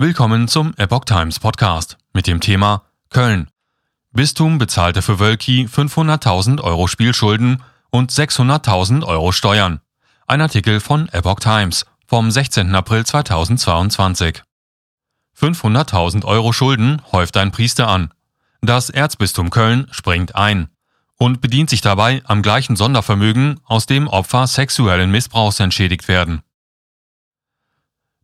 Willkommen zum Epoch Times Podcast mit dem Thema Köln. Bistum bezahlte für Wölki 500.000 Euro Spielschulden und 600.000 Euro Steuern. Ein Artikel von Epoch Times vom 16. April 2022. 500.000 Euro Schulden häuft ein Priester an. Das Erzbistum Köln springt ein und bedient sich dabei am gleichen Sondervermögen, aus dem Opfer sexuellen Missbrauchs entschädigt werden.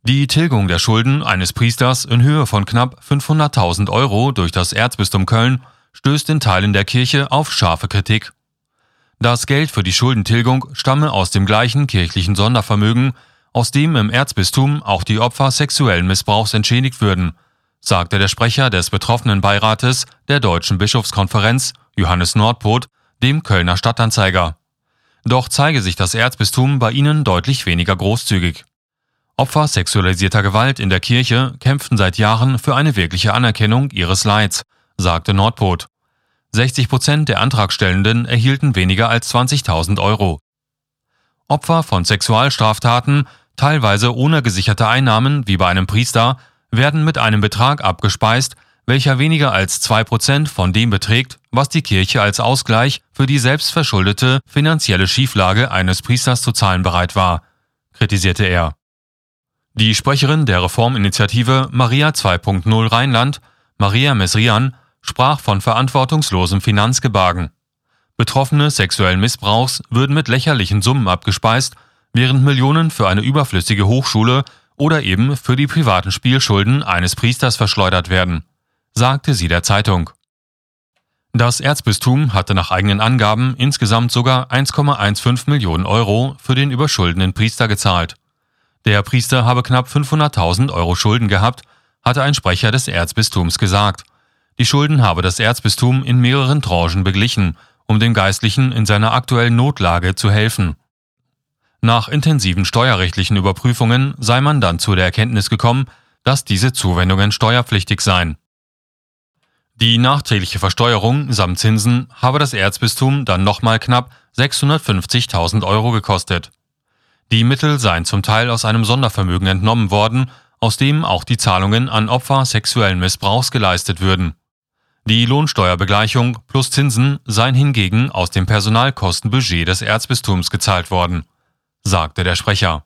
Die Tilgung der Schulden eines Priesters in Höhe von knapp 500.000 Euro durch das Erzbistum Köln stößt in Teilen der Kirche auf scharfe Kritik. Das Geld für die Schuldentilgung stamme aus dem gleichen kirchlichen Sondervermögen, aus dem im Erzbistum auch die Opfer sexuellen Missbrauchs entschädigt würden, sagte der Sprecher des betroffenen Beirates der Deutschen Bischofskonferenz, Johannes Nordpot, dem Kölner Stadtanzeiger. Doch zeige sich das Erzbistum bei ihnen deutlich weniger großzügig. Opfer sexualisierter Gewalt in der Kirche kämpften seit Jahren für eine wirkliche Anerkennung ihres Leids, sagte Nordpot. 60 Prozent der Antragstellenden erhielten weniger als 20.000 Euro. Opfer von Sexualstraftaten, teilweise ohne gesicherte Einnahmen wie bei einem Priester, werden mit einem Betrag abgespeist, welcher weniger als zwei Prozent von dem beträgt, was die Kirche als Ausgleich für die selbstverschuldete finanzielle Schieflage eines Priesters zu zahlen bereit war, kritisierte er. Die Sprecherin der Reforminitiative Maria 2.0 Rheinland, Maria Mesrian, sprach von verantwortungslosem Finanzgebagen. Betroffene sexuellen Missbrauchs würden mit lächerlichen Summen abgespeist, während Millionen für eine überflüssige Hochschule oder eben für die privaten Spielschulden eines Priesters verschleudert werden, sagte sie der Zeitung. Das Erzbistum hatte nach eigenen Angaben insgesamt sogar 1,15 Millionen Euro für den überschuldenden Priester gezahlt. Der Priester habe knapp 500.000 Euro Schulden gehabt, hatte ein Sprecher des Erzbistums gesagt. Die Schulden habe das Erzbistum in mehreren Tranchen beglichen, um dem Geistlichen in seiner aktuellen Notlage zu helfen. Nach intensiven steuerrechtlichen Überprüfungen sei man dann zu der Erkenntnis gekommen, dass diese Zuwendungen steuerpflichtig seien. Die nachträgliche Versteuerung samt Zinsen habe das Erzbistum dann nochmal knapp 650.000 Euro gekostet. Die Mittel seien zum Teil aus einem Sondervermögen entnommen worden, aus dem auch die Zahlungen an Opfer sexuellen Missbrauchs geleistet würden. Die Lohnsteuerbegleichung plus Zinsen seien hingegen aus dem Personalkostenbudget des Erzbistums gezahlt worden, sagte der Sprecher.